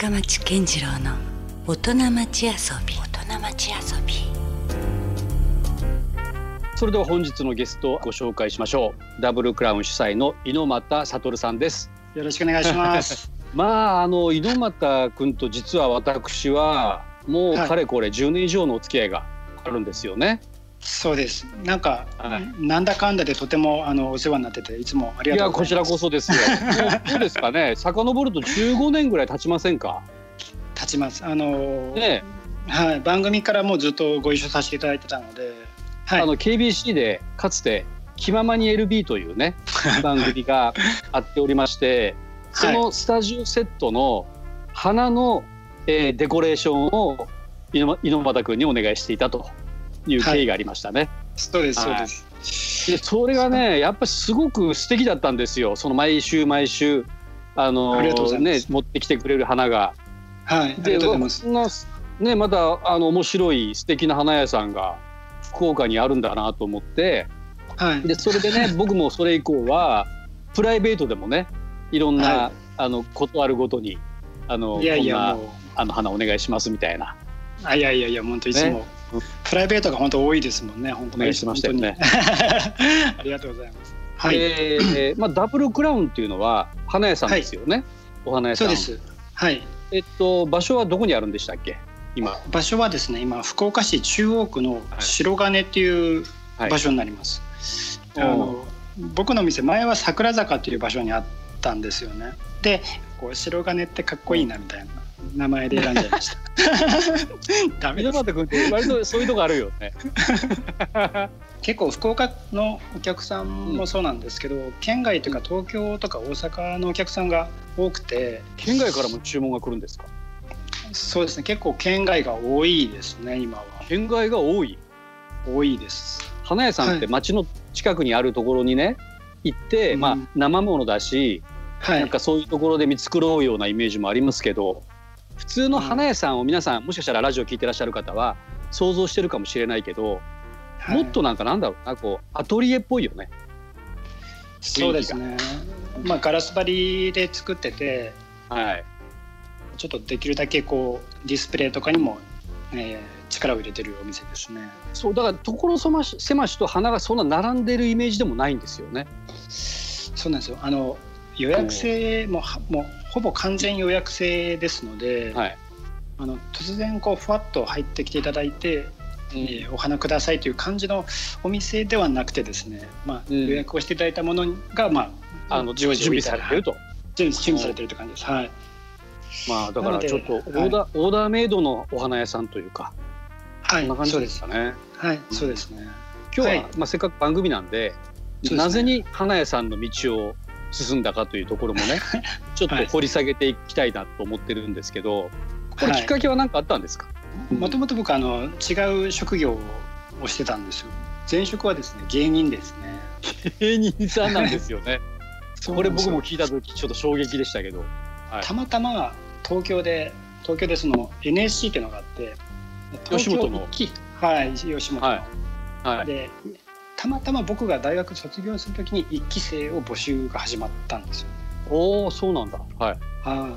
深町健次郎の大人町遊び。大人町遊び。それでは本日のゲストをご紹介しましょう。ダブルクラウン主催の猪俣悟さんです。よろしくお願いします。まああの猪俣君と実は私はもうかれこれ10年以上のお付き合いがあるんですよね、そうです。なんか、はい、なんだかんだでとてもあのお世話になってていつもありがとうございます。いやこちらこそですよ。どうですかね？遡ると15年ぐらい経ちませんか？経ちます。あのねはい、番組からもうずっとご一緒させていただいてたので、はい、あの KBC でかつて「気ままに LB」というね番組があっておりまして そのスタジオセットの花の、えー、デコレーションを猪俣君にお願いしていたという経緯がありましたね。はい、そうですそうです。でそれがねやっぱりすごく素敵だったんですよ。その毎週毎週あのね持ってきてくれる花が。はい。でありがとうございます。ねまたあの面白い素敵な花屋さんが福岡にあるんだなと思って。はい。でそれでね 僕もそれ以降はプライベートでもねいろんな、はい、あのことあるごとにあのいやいやこんなあの花お願いしますみたいな。あいやいやいや本当いつも、ね、プライベートが本当多いですもんね。本当お願いしましたよね。ありがとうございます。はい、えー、まあダブルクラウンっていうのは花屋さんですよね、はい、お花屋さん。そうです。はい。えっと場所はどこにあるんでしたっけ？今。場所はですね今福岡市中央区の白金っていう場所になります、はい、あの僕の店前は桜坂っていう場所にあったんですよね。でこう白金ってかっこいいなみたいな名前で選んじゃいました。ダメだってって割とそういうとこあるよね。結構福岡のお客さんもそうなんですけど、うん、県外というか東京とか大阪のお客さんが多くて県外からも注文が来るんですか？そうですね。結構県外が多いですね今は。県外が多い？多いです。花屋さんって町の近くにあるところにね、行って、まあ生ものだし、はい、なんかそういうところで見繕うようなイメージもありますけど普通の花屋さんを皆さんもしかしたらラジオ聞いてらっしゃる方は想像してるかもしれないけど、はい、もっとなんかなんだろうなこうアトリエっぽいよね。そうですね。まあガラス張りで作ってて、はい、ちょっとできるだけこうディスプレイとかにも、えー、力を入れてるお店ですね。そうだから所狭し狭しと花がそんな並んでるイメージでもないんですよね。そうなんですよ。あの予約制ももうほぼ完全予約制ですので、はい、あの突然こうふわっと入ってきていただいて、うん、えー、お花くださいという感じのお店ではなくてですね、まあ、うん、予約をしていただいたものが、まあ、あの準備されてると。準備されてると。いう感じです。はい、まあだからちょっとオーダー、はい、オーダーメイドのお花屋さんというか、はい、そんな感じですかね。はい、そうですね。今日は、はい、まあせっかく番組なんで、なぜに花屋さんの道を進んだかというところもね ちょっと掘り下げていきたいなと思ってるんですけど、これきっかけは何かあったんですか？もともと僕あの違う職業をしてたんですよ。前職はですね芸人ですね。芸人さんなんですよね。これ僕も聞いた時ちょっと衝撃でしたけど、はい、たまたま東京で東京でその NSC っていうのがあって吉本の。はい吉本の、はい。はい、でたまたま僕が大学卒業するときに1期生を募集が始まったんですよ、ね。おおそうなんだ。はい。は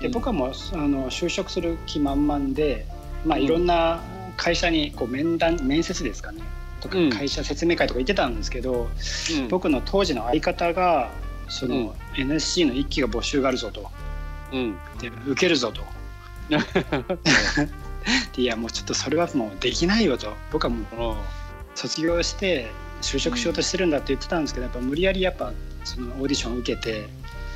い。で僕はもうあの就職する気満々で、まあいろんな会社にこう面談面接ですかね。とか会社説明会とか行ってたんですけど、うん、僕の当時の相方がその、うん、NSC の1期が募集があるぞと、うん、で受けるぞと。いやもうちょっとそれはもうできないよと僕はもう卒業して就職しようとしてるんだって言ってたんですけどやっぱ無理やりやっぱそのオーディションを受けて、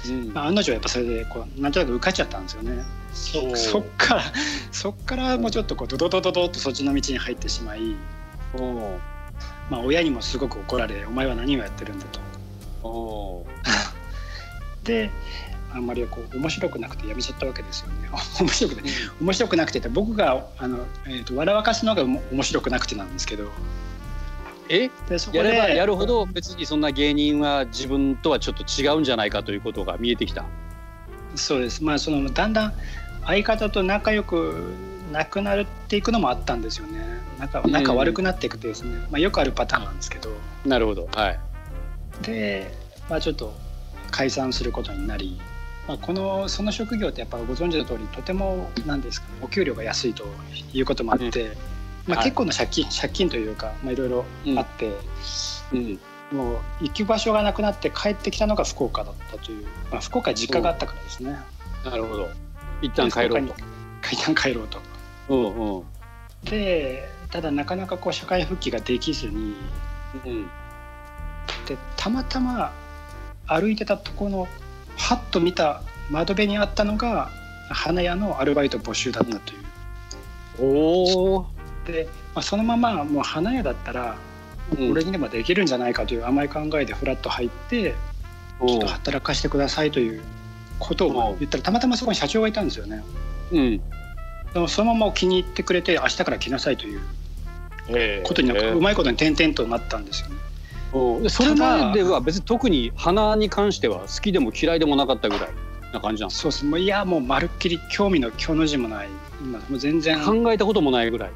うん。まあ、案の定やっぱそれでこうなんとなく受かっちゃったんですよね。そそっからそっからもうちょっとこうドドドドドとそっちの道に入ってしまい、まあ、親にもすごく怒られ「お前は何をやってるんだ」と。であんまりこう面白くなくてやめちゃったわけですよね。面白くて、面白くなくてって僕があの、えーと笑わかすのが面白くなくてなんですけどえ？やればやるほど別にそんな芸人は自分とはちょっと違うんじゃないかということが見えてきた。そうです。まあそのだんだん相方と仲良くなくなっていくのもあったんですよね。仲仲悪くなっていくとですね、うん、まあ、よくあるパターンなんですけど。なるほど。はい。で、まあ、ちょっと解散することになりまあ、このその職業ってやっぱご存知の通りとてもなんですか、ね、お給料が安いということもあって、うん、まあ、結構の借金、はい、借金というか、まあ、いろいろあって、うん、もう行き場所がなくなって帰ってきたのが福岡だったという、まあ、福岡実家があったからですね。なるほど一旦帰ろうと。一旦帰ろうと。うんうん、でただなかなかこう社会復帰ができずに、うん、でたまたま歩いてたところのはっと見た窓辺にあったのが花屋のアルバイト募集だったという。おで、まあ、そのままもう花屋だったら俺にでもできるんじゃないかという甘い考えでフラッと入ってちょっと働かせてくださいということを言ったらたまたまそこに社長がいたんですよね。うん、でもそのまま気に入ってくれて明日から来なさいということになんかうまいことに点々となったんですよね。それまでは別に特に花に関しては好きでも嫌いでもなかったぐらいな感じなんそうです。もういやもうまるっきり興味の興の字もない。今もう全然。考えたこともないぐらい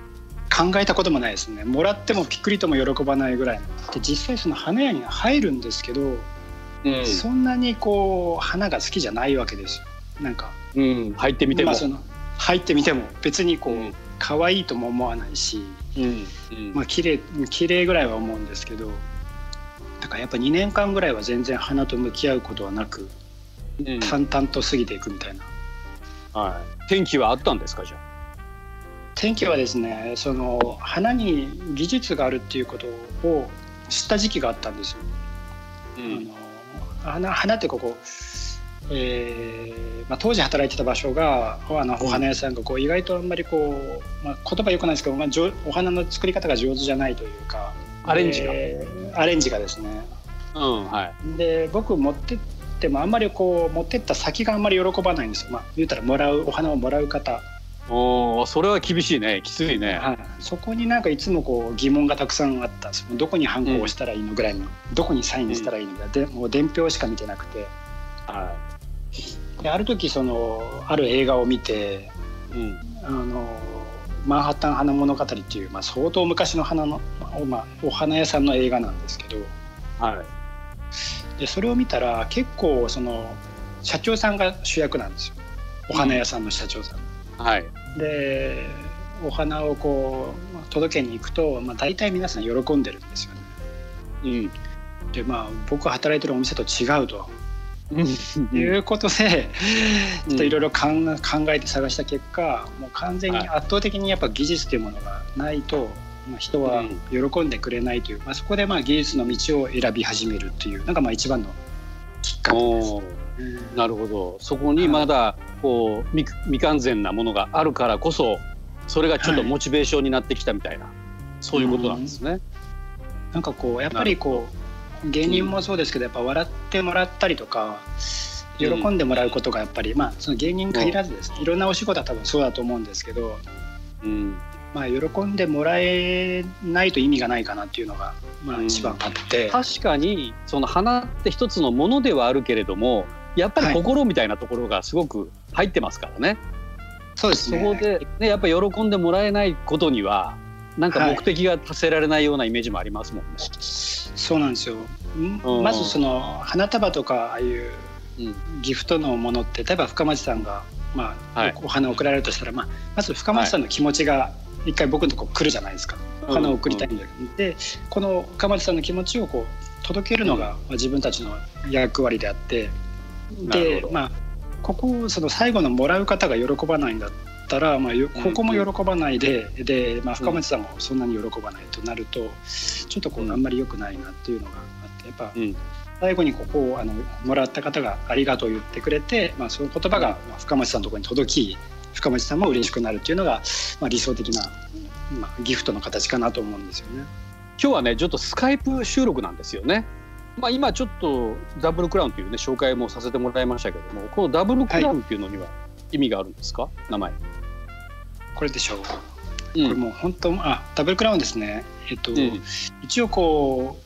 考えたこともないですね。もらってもぴっくりとも喜ばないぐらいで。実際その花屋に入るんですけど、うん、そんなにこう花が好きじゃないわけですよ。なんか、うん、入ってみても、まあ、その入ってみても。別にこう、うん、可愛いとも思わないし、うん。うん、まあ綺麗綺麗ぐらいは思うんですけど。だからやっぱ2年間ぐらいは全然花と向き合うことはなく、うん、淡々と過ぎていくみたいな。はい、天気はあったんですかじゃあ？天気はですねその花に技術があるっていうことを知った時期があったんですよ。うん、あの花花ってここえーまあ、当時働いてた場所があのお花屋さんがこう意外とあんまりこう、まあ、言葉よくないですけど、まあ、お花の作り方が上手じゃないというかアレンジが、えー、アレンジがですね、うんはい、で僕持ってってもあんまりこう持ってった先があんまり喜ばないんですよ、まあ、言うたらもらうお花をもらう方おそれは厳しいね。きついね、はい、そこになんかいつもこう疑問がたくさんあった。そのどこにハンコをしたらいいのぐらいの、うん、どこにサインしたらいいのか、でもう伝票しか見てなくて、はい、である時そのある映画を見て、うん、あのマンハッタン花物語っていう、まあ、相当昔の花の、まあ、お花屋さんの映画なんですけど、はい、でそれを見たら結構その社長さんが主役なんですよ。お花屋さんの社長さん。うん、はい、でお花をこう届けに行くと、まあ、大体皆さん喜んでるんですよね。うん、でまあ僕働いてるお店と違うと。いうことでちょっといろいろ考えて探した結果もう完全に圧倒的にやっぱ技術というものがないと、まあ、人は喜んでくれないという、まあ、そこでまあ技術の道を選び始めるっていうのがまあ一番のきっかけです。なるほど。そこにまだこう未未完全なものがあるからこそそれがちょっとモチベーションになってきたみたいな、はい、そういうことなんですね。なんかこうやっぱりこう芸人もそうですけどやっぱ笑ってもらったりとか喜んでもらうことがやっぱり、まあその芸人限らずですいろんなお仕事は多分そうだと思うんですけど、うん、まあ喜んでもらえないと意味がないかなっていうのがまあ一番あって、うん、確かにその花って一つのものではあるけれどもやっぱり心みたいなところがすごく入ってますからね。はい、そうですね。そこで、ね、やっぱり喜んでもらえないことにはなんか目的が達せられないようなイメージもありますもんね。はい、そうなんですよ。まずその花束とかああいうギフトのものって例えば深町さんが、まあ、はい、お花を贈られるとしたら、まあ、まず深町さんの気持ちが一回僕のとこ来るじゃないですか。お花を贈りたいんだけど、でこの深町さんの気持ちをこう届けるのが、まあ、自分たちの役割であってでまあここその最後のもらう方が喜ばないんだったら、まあ、ここも喜ばないで、うん、で、まあ、深町さんもそんなに喜ばないとなるとちょっとこうあんまり良くないなっていうのがあってやっぱ、うん、最後にここをあのもらった方が「ありがとう」言ってくれて、まあ、その言葉が深町さんのところに届き深町さんも嬉しくなるっていうのが、まあ、理想的な、まあ、ギフトの形かなと思うんですよね。今日はねちょっとスカイプ収録なんですよね。まあ、今ちょっとダブルクラウンというね紹介もさせてもらいましたけどもこのダブルクラウンっていうのには意味があるんですか、はい、名前。これでしょう、うん、これもう本当あダブルクラウンですね。えっと、うん、一応こ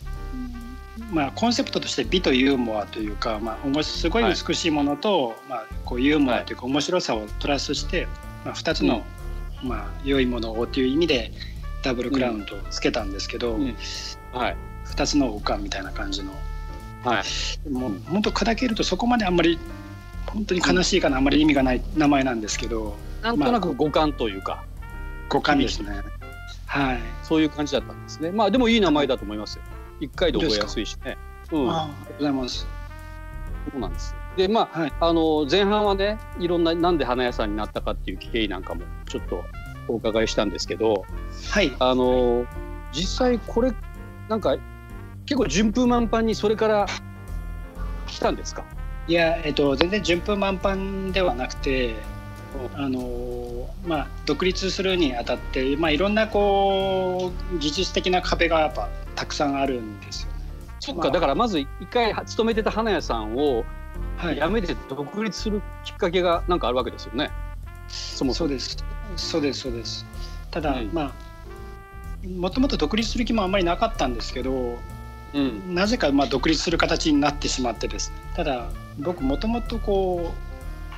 うまあコンセプトとして美とユーモアというか、まあ、すごい美しいものと、はい、まあ、こうユーモアというか面白さをプラスして、まあ、2つの、うん、まあ、良いものをという意味でダブルクラウンとつけたんですけど、はい2つの王冠みたいな感じの、はい、もう本当砕けるとそこまであんまり本当に悲しいかなあんまり意味がない名前なんですけど。なんとなく五感というか、まあ、五感ですね。はい。そういう感じだったんですね。まあでもいい名前だと思いますよ。一回で覚えやすいしね。うん、ありがとうございます。そうなんですでまあはい、あの前半はねいろんななんで花屋さんになったかっていう経緯なんかもちょっとお伺いしたんですけど、はい、あの実際これなんか結構順風満帆にそれから来たんですか？いや、えっと、全然順風満帆ではなくて、あのまあ、独立するにあたって、まあ、いろんなこう技術的な壁がやっぱたくさんあるんですよね。そっか、まあ、だからまず一回勤めてた花屋さんを辞めて独立するきっかけがなんかあるわけですよね。そもそも。そうです。そうですそうです。ただ、うん、まあもともと独立する気もあんまりなかったんですけど、うん、なぜかまあ独立する形になってしまってですね。ただ僕もともとこ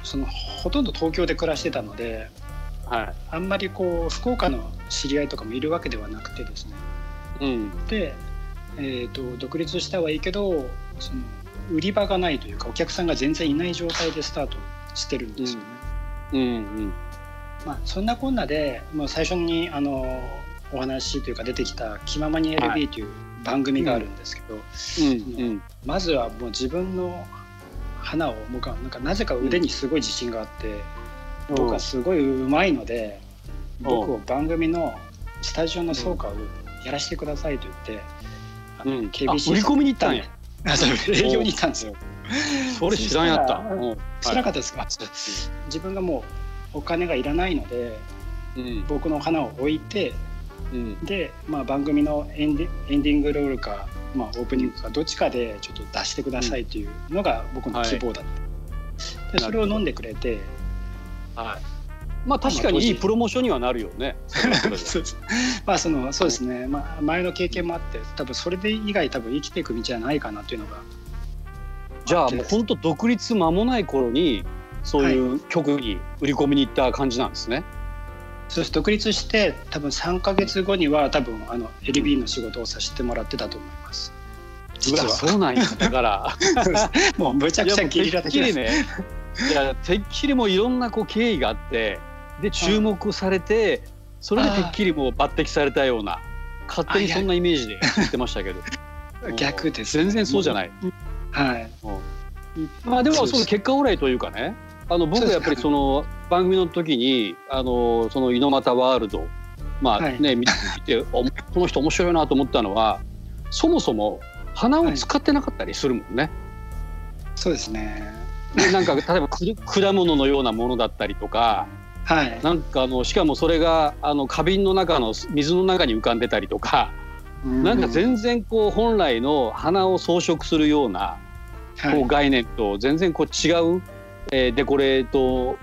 うそのほとんど東京で暮らしてたので、はい、あんまりこう福岡の知り合いとかもいるわけではなくてですね、うん、で、えーと、独立したはいいけどその売り場がないというかお客さんが全然いない状態でスタートしてるんですよね。うん、うん。うん。まあ、そんなこんなでもう最初にあのお話というか出てきた「気ままに LB」という番組があるんですけど、うんうん、まずはもう自分の花を僕はなんかなぜか腕にすごい自信があって、僕はすごいうまいので僕を番組のスタジオの倉庫をやらせてくださいと言って、あの KBC 売り込みに行ったんや営業に行ったんですよ。それ知らんやった。知らなかったですか、自分がもうお金がいらないので、うん、僕の花を置いて、うん、で、まあ、番組のエンディングロールかまあ、オープニングかどっちかでちょっと出してくださいというのが僕の希望だった、うんはい、でそれを飲んでくれて、はい、まあ確かにいいプロモーションにはなるよね。まあそのそうですね、まあ、前の経験もあって多分それで以外多分生きていく道じゃないかなというのが。じゃあもう本当独立間もない頃にそういう曲に売り込みに行った感じなんですね。はいそうです。独立して多分3か月後には多分あの LB の仕事をさせてもらってたと思います。実は。そうなんや。だから。もうむちゃくちゃゲリラ的ですね。いやてっきりもいろんなこう経緯があってで注目されてそれでてっきりもう抜擢されたような勝手にそんなイメージで言ってましたけど。逆です、全然そうじゃない。はい、まあでもその結果オーライというかね。あの僕はやっぱりその番組の時にあのその猪俣ワールドまあね、はい、見て この人面白いなと思ったのはそもそも鼻を使ってなかったりするもんね。はい、そうですね。でなんか例えば果物のようなものだったりとか、はい、なんかあのしかもそれがあの花瓶の中の水の中に浮かんでたりとか、うん、なんか全然こう本来の花を装飾するようなこう概念と全然こう違う。えー、デコレート、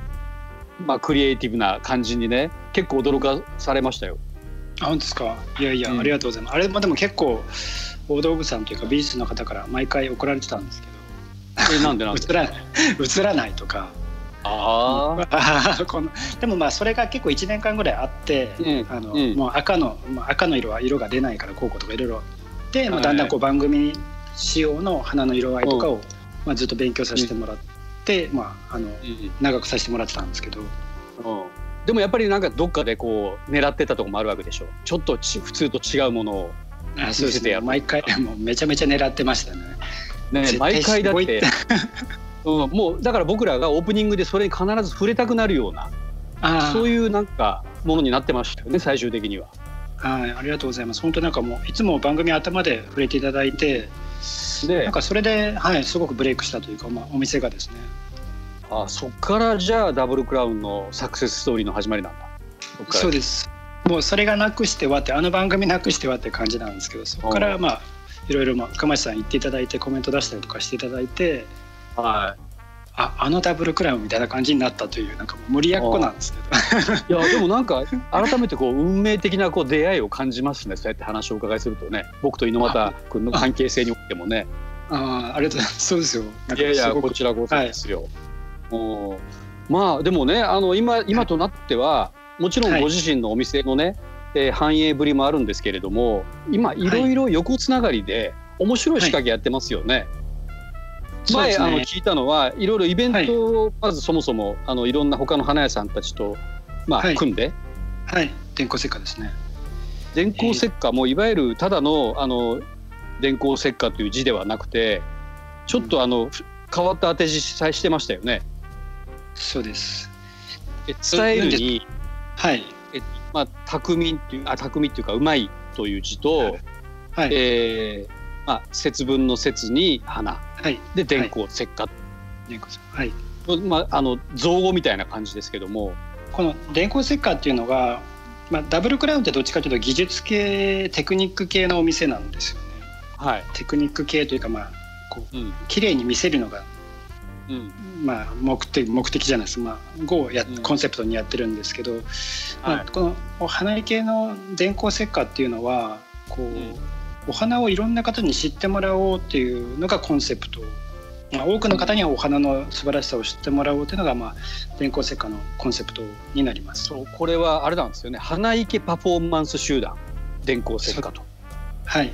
まあ、クリエイティブな感じにね結構驚かされましたよ。あ本当ですか？いやいや、うん、ありがとうございます。あれまでも結構大道具さんというか美術の方から毎回怒られてたんですけど。えなんでなんで？映らない。映らないとか。ああ このでもまあそれが結構1年間ぐらいあって、うん、あの、うん、もう赤の、まあ、赤の色は色が出ないからこうこうとかいろいろ。で、まあ、だんだんこう番組仕様の花の色合いとかを、まあ、ずっと勉強させてもらっまあ、あの、長くさせてもらってたんですけど。でもやっぱりなんかどっかでこう狙ってたとこもあるわけでしょちょっとち普通と違うものをあそうですね毎回もうめちゃめちゃ狙ってましたね。ね毎回だって、うん、もうだから僕らがオープニングでそれに必ず触れたくなるようなそういうなんかものになってましたよね最終的には。はいありがとうございます。本当なんかもういつも番組頭で触れていただいてでなんかそれで、はい、すごくブレイクしたというか、まあ、お店がですね。あそっからじゃあダブルクラウンのサクセスストーリーの始まりなんだ。そうです。もうそれがなくしてはってあの番組なくしてはって感じなんですけどそこからまあいろいろまあ深町さん言っていただいてコメント出したりとかしていただいてはいああのダブルクラウンみたいな感じになったというなんか無理やっこなんですけど。いやでもなんか改めてこう運命的なこう出会いを感じますね。そうやって話をお伺いするとね。僕と猪俣君の関係性においてもね。ああありがとうございます。そうですよ。いやいやこちらこそですよ、はい。おまあでもねあの今今となってはもちろんご自身のお店のね、はい、えー、繁栄ぶりもあるんですけれども今い。ろいろ横つながりで面白い仕掛けやってますよね。はい、前、ね、あの聞いたのはいろいろイベントをまずそもそも、はい、あのいろんな他の花屋さんたちと、まあ、はい、組んで。はい。電光石火ですね。電光石火もいわゆるただのあの電光石火という字ではなくてちょっとあの、うん、変わった当て字してましたよね。そうです。え伝えるにはい。えまあ匠っていうあ匠っていうかうまいという字と、はい、えーまあ、節分の節に花、はい、で電光石火、はい、まあ、あの造語みたいな感じですけども。この電光石火っていうのが、まあ、ダブルクラウンってどっちかというと技術系テクニック系のお店なんですよね。はい、テクニック系というかまあこう、うん、綺麗に見せるのが、うん、まあ目的目的じゃないです、まあ、5をや、うん、コンセプトにやってるんですけど、まあ、このお花井系の電光石火っていうのはこう、お花をいろんな方に知ってもらおうっていうのがコンセプト、まあ、多くの方にはお花の素晴らしさを知ってもらおうというのが、まあ、電光石火のコンセプトになります。そうこれはあれなんですよね。花池パフォーマンス集団。電光石火と。はい。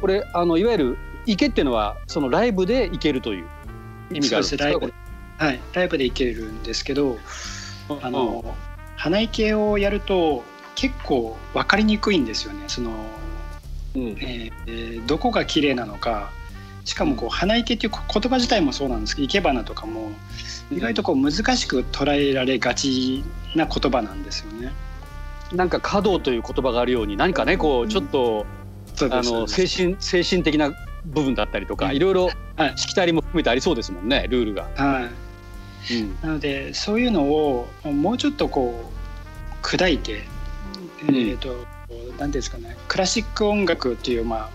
これあのいわゆる池っていうのはそのライブで行けるという意味があるんですか？ライブ。はい。ライブで行けるんですけどあの、うん、花池をやると結構分かりにくいんですよね。そのうん、えー、どこが綺麗なのかしかもこう花池っていう言葉自体もそうなんですけど生け花とかも意外とこう難しく捉えられがちな言葉なんですよね。なんか華道という言葉があるように何かねこうちょっと、うん、あの精神精神的な部分だったりとか、うん、いろい。ろしきたりも含めてありそうですもんねルールが。はい、うん、なのでそういうのをもうちょっとこう砕いて、えーと何ですかねクラシック音楽っていうまあ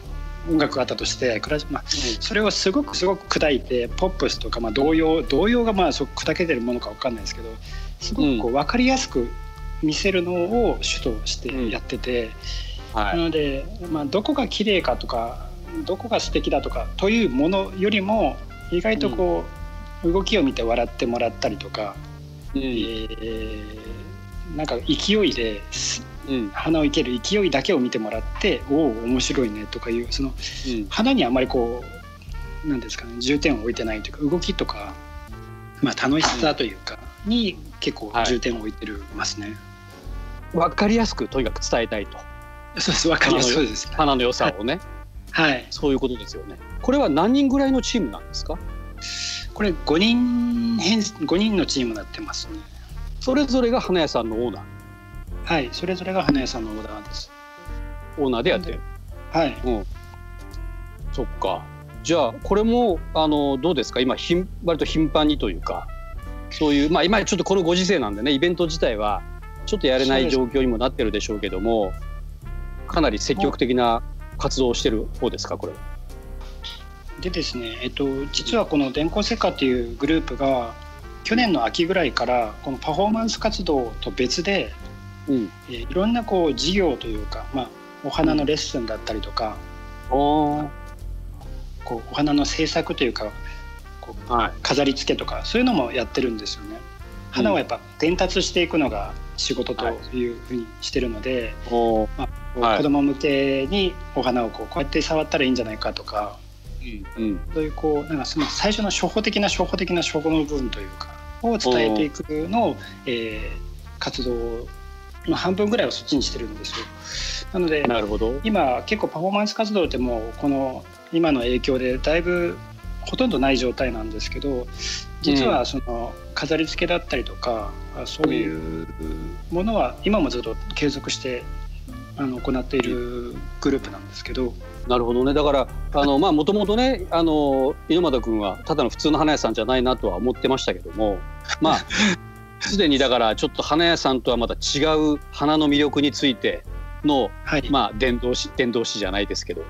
音楽があったとしてクラまあ、それをすごくすごく砕いてポップスとか、まあ、童謡童謡がまあそ砕けてるものか分かんないですけどすごくこう分かりやすく見せるのを主としてやってて、うんはい、なので、まあ、どこが綺麗かとかどこが素敵だとかというものよりも意外とこう、うん、動きを見て笑ってもらったりとか、うん、えー、なんか勢いでうん、花を生ける勢いだけを見てもらっておお面白いねとかいうその、うん、花にあまりこうなんですかね重点を置いてないというか動きとか、まあ、楽しさというかに結構重点を置いてるますね。わ、はい、かりやすくとにかく伝えたいと。そうですわかりやすいです、花の良さをね、はい。はい、そういうことですよね。これは何人ぐらいのチームなんですか？これ5人編5人のチームになってますね。それぞれが花屋さんのオーナー。はいそれぞれが花屋さんのオーダーです。オーナーでやってる。はい。うん。そっか。じゃあこれもあのどうですか？今ひん割と頻繁にというかそういうまあ今ちょっとこのご時世なんでねイベント自体はちょっとやれない状況にもなってるでしょうけどもかなり積極的な活動をしてる方ですかこれでですね、えっと、実はこの電光石火っていうグループが去年の秋ぐらいからこのパフォーマンス活動と別でうん。えー、いろんなこう事業というか、まあ、お花のレッスンだったりとか、うん、おこうお花の制作というかこう、はい、飾り付けとかそういうのもやってるんですよね。花はやっぱ伝達していくのが仕事とい。うふうにしてるので、はい、まあ、子供向けにお花をこうこうやって触ったらいいんじゃないかとか、うん。うん、そういうこうなんかその最初の初歩的な初歩的な初歩の部分というかを伝えていくのを、えー、活動まあ、半分ぐらいはそっちにしてるんですよ。なのでなるほど今結構パフォーマンス活動ってもうこの今の影響でだいぶほとんどない状態なんですけど実はその飾り付けだったりとか、うん、そういうものは今もずっと継続してあの行っているグループなんですけど。なるほどねだからあのまあもともとねあの猪俣君はただの普通の花屋さんじゃないなとは思ってましたけどもまあすでにだからちょっと花屋さんとはまた違う花の魅力についての、はい、まあ伝道師伝道師じゃないですけど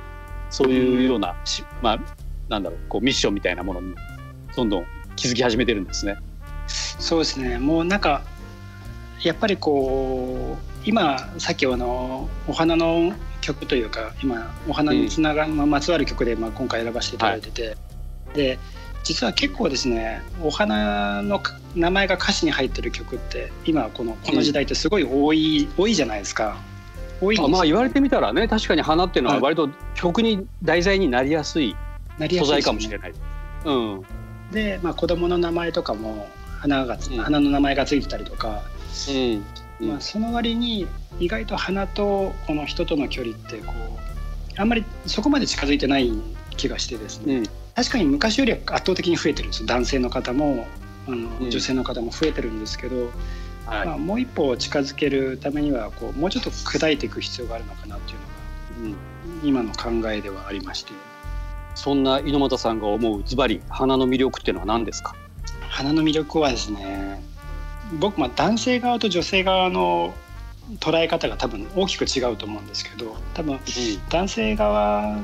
そういうような、まあなんだろうこうミッションみたいなものにどんどん気づき始めてるんですね。そうですね。もうなんかやっぱりこう今さっきあのお花の曲というか今お花につなが、うん、まつわる曲で、まあ、今回選ばせていただいてて、はい、で実は結構ですねお花の名前が歌詞に入ってる曲って今このこの時代ってすごい多い、うん、多いじゃないですか。多い、ね、まあ言われてみたらね確かに花っていうのは割と曲に題材になりやすい素材かもしれない。うん、で、まあ、子供の名前とかも花が、うん、花の名前がついてたりとか、うん。まあ、その割に意外と花とこの人との距離ってこうあんまりそこまで近づいてない気がしてですね、うん、確かに昔よりは圧倒的に増えてるんです男性の方もあの、女性の方も増えてるんですけど、はい、まあ、もう一歩近づけるためにはこうもうちょっと砕いていく必要があるのかなっていうのが、うん、今の考えではありまして。そんな猪俣さんが思うズバリ花の魅力っていうのは何ですか？花の魅力はですね僕まあ男性側と女性側の捉え方が多分大きく違うと思うんですけど多分男性側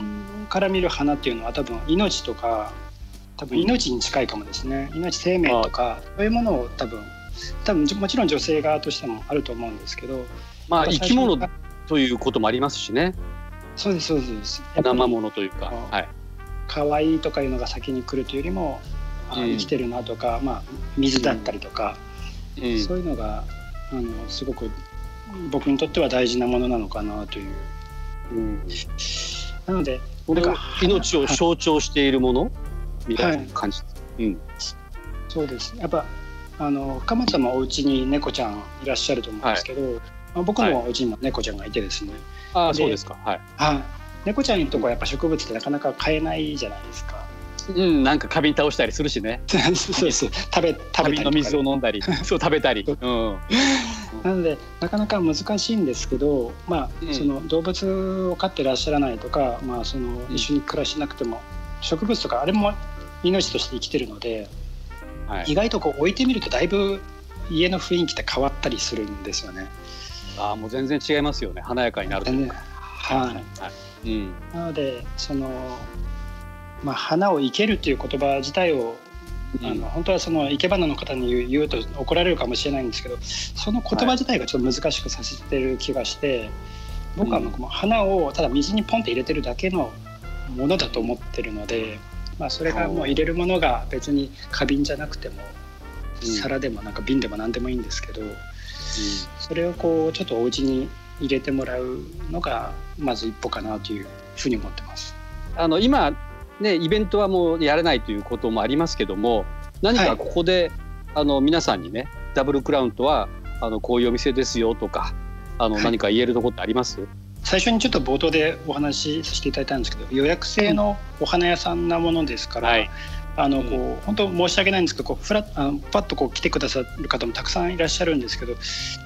から見る花っていうのは多分命とか多分命に近いかもですね。命生命とかそういうものを多分多分もちろん女性側としてもあると思うんですけどまあ生き物ということもありますしね。そうですそうです。生ものというか。はい。可愛いとかいうのが先に来るというよりも、うん、生きてるなとか、まあ、水だったりとか、うん、そういうのがあのすごく僕にとっては大事なものなのかなという。うん、なので俺が命を象徴しているもの、みたいな感じ、はい、うん、そうです。やっぱあの深松さんもお家に猫ちゃんいらっしゃると思うんですけど、はい、まあ、僕のお家にも猫ちゃんがいてですね、はい、ああそうですか。はい、はい、猫ちゃんのとこはやっぱ植物ってなかなか飼えないじゃないですか。うん、なんか花瓶倒したりするしね。そうそう、食べ、食べの水を飲んだり、そう食べたり。うん。なので、なかなか難しいんですけど、まあ、うん、その動物を飼ってらっしゃらないとか、まあ、その一緒に暮らしなくても。植物とか、あれも命として生きてるので。はい、意外とこう置いてみると、だいぶ家の雰囲気って変わったりするんですよね。ああ、もう全然違いますよね。華やかになるというか。はい。はいうん、なのでその、まあ、花を生けるという言葉自体を、うん、あの本当はその生け花の方に言うと怒られるかもしれないんですけどその言葉自体がちょっと難しくさせてる気がして、はい、僕はもう花をただ水にポンって入れてるだけのものだと思ってるので、まあ、それがもう入れるものが別に花瓶じゃなくても、皿でもなんか瓶でも何でもいいんですけど、それをこうちょっとお家に入れてもらうのがまず一歩かなというふうに思ってます。あの今ねイベントはもうやれないということもありますけども何かここで、はい、あの皆さんにねダブルクラウンとはあのこういうお店ですよとかあの、何か言えるところってあります？最初にちょっと冒頭でお話しさせていただいたんですけど予約制のお花屋さんなものですから、はい、あのこう、うん、本当申し訳ないんですけどこうフラあのパッとこう来てくださる方もたくさんいらっしゃるんですけどちょ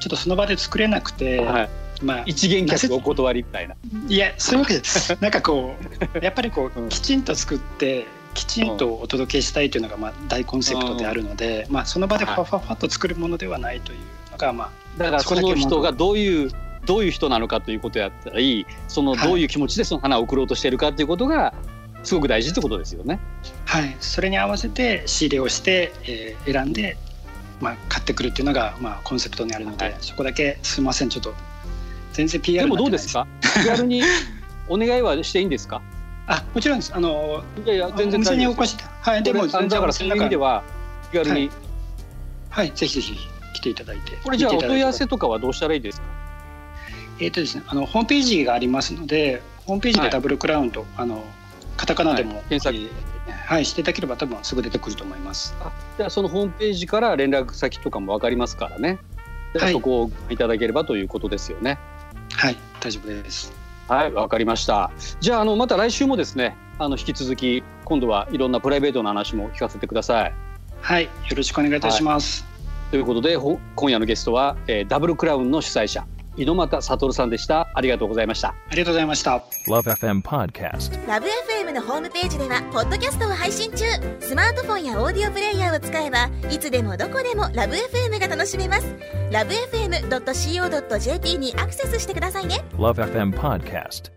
っとその場で作れなくて、はい、まあ、一元客お断りみたいな。いやそういうわけですなんかこう やっぱりこう、きちんと作ってきちんとお届けしたいというのがまあ大コンセプトであるので、まあ、その場でファファファッと作るものではないというのがまあだからその人がどういうどういう人なのかということやったりそのどういう気持ちでその花を送ろうとしているかということがすごく大事ってことですよね。はい、それに合わせて仕入れをして、えー、選んで、まあ、買ってくるっていうのが、まあ、コンセプトにあるので、はい、そこだけすみません。ちょっと全然 PR でもどうですか？気軽にお願いはしていいんですか？あもちろんです。あのいやいや全然お店にお越しはいでもだからそういう意味では気軽に、はい、はい、ぜひぜひ来ていただいてこれじゃあお問い合わせとかはどうしたらいいですか？えっ、ー、とですねあのホームページがありますのでホームページでダブルクラウンと、はい、あのカタカナでも、はい、検索、はい、していただければ多分すぐ出てくると思います。じゃあそのホームページから連絡先とかも分かりますからね。はい、そこをいただければということですよねはい大丈夫です。はいわかりました。じゃああのまた来週もですねあの引き続き今度はいろんなプライベートな話も聞かせてください。はいよろしくお願いいたします、はい、ということで今夜のゲストは、えー、ダブルクラウンの主催者猪俣悟さんでした。ありがとうございました。ありがとうございました。LoveFM Podcast LoveFM のホームページではポッドキャストを配信中。スマートフォンやオーディオプレイヤーを使えばいつでもどこでも LoveFM が楽しめます。LoveFM.co.jp にアクセスしてくださいね。LoveFM Podcast